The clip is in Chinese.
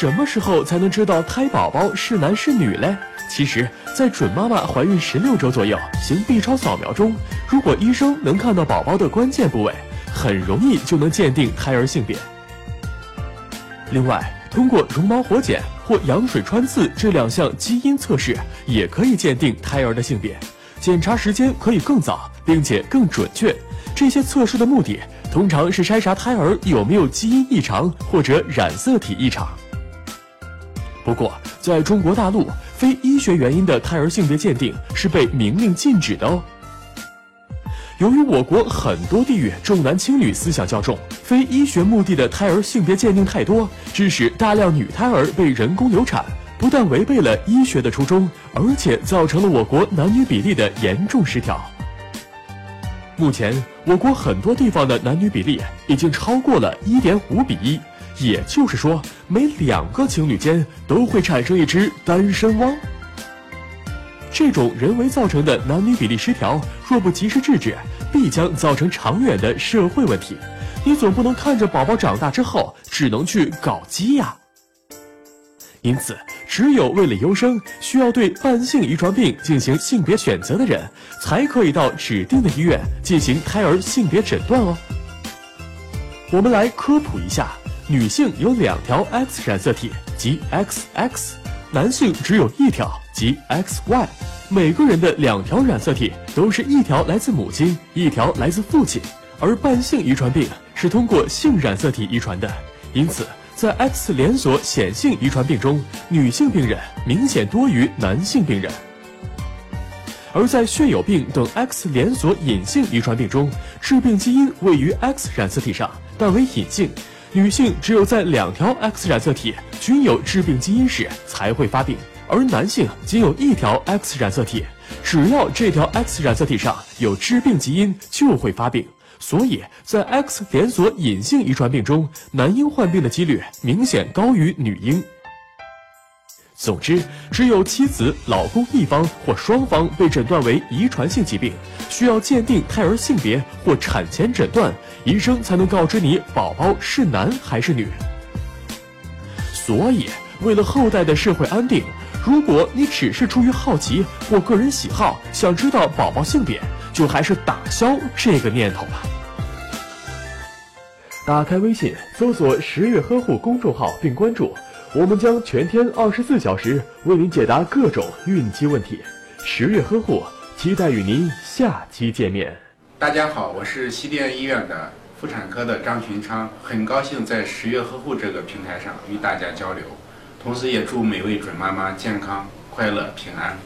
什么时候才能知道胎宝宝是男是女嘞？其实，在准妈妈怀孕十六周左右行 B 超扫描中，如果医生能看到宝宝的关键部位，很容易就能鉴定胎儿性别。另外，通过绒毛活检或羊水穿刺这两项基因测试，也可以鉴定胎儿的性别，检查时间可以更早，并且更准确。这些测试的目的，通常是筛查胎儿有没有基因异常或者染色体异常。不过，在中国大陆，非医学原因的胎儿性别鉴定是被明令禁止的哦。由于我国很多地域重男轻女思想较重，非医学目的的胎儿性别鉴定太多，致使大量女胎儿被人工流产，不但违背了医学的初衷，而且造成了我国男女比例的严重失调。目前，我国很多地方的男女比例已经超过了一点五比一，也就是说，每两个情侣间都会产生一只单身汪。这种人为造成的男女比例失调，若不及时制止，必将造成长远的社会问题。你总不能看着宝宝长大之后，只能去搞基呀。因此，只有为了优生，需要对伴性遗传病进行性别选择的人，才可以到指定的医院进行胎儿性别诊断哦。我们来科普一下，女性有两条 X 染色体，即 XX；男性只有一条，即 XY。每个人的两条染色体都是一条来自母亲，一条来自父亲，而伴性遗传病是通过性染色体遗传的，因此在 X 连锁显性遗传病中，女性病人明显多于男性病人；而在血友病等 X 连锁隐性遗传病中，致病基因位于 X 染色体上，但为隐性，女性只有在两条 X 染色体均有致病基因时才会发病。而男性仅有一条 X 染色体，只要这条 X 染色体上有致病基因，就会发病。所以在 X 连锁隐性遗传病中，男婴患病的几率明显高于女婴。总之，只有妻子、老公一方或双方被诊断为遗传性疾病，需要鉴定胎儿性别或产前诊断，医生才能告知你宝宝是男还是女。所以，为了后代的社会安定。如果你只是出于好奇或个人喜好，想知道宝宝性别，就还是打消这个念头吧。打开微信，搜索“十月呵护”公众号并关注，我们将全天二十四小时为您解答各种孕期问题。十月呵护，期待与您下期见面。大家好，我是西电医院的妇产科的张群昌，很高兴在十月呵护这个平台上与大家交流。同时，也祝每位准妈妈健康、快乐、平安。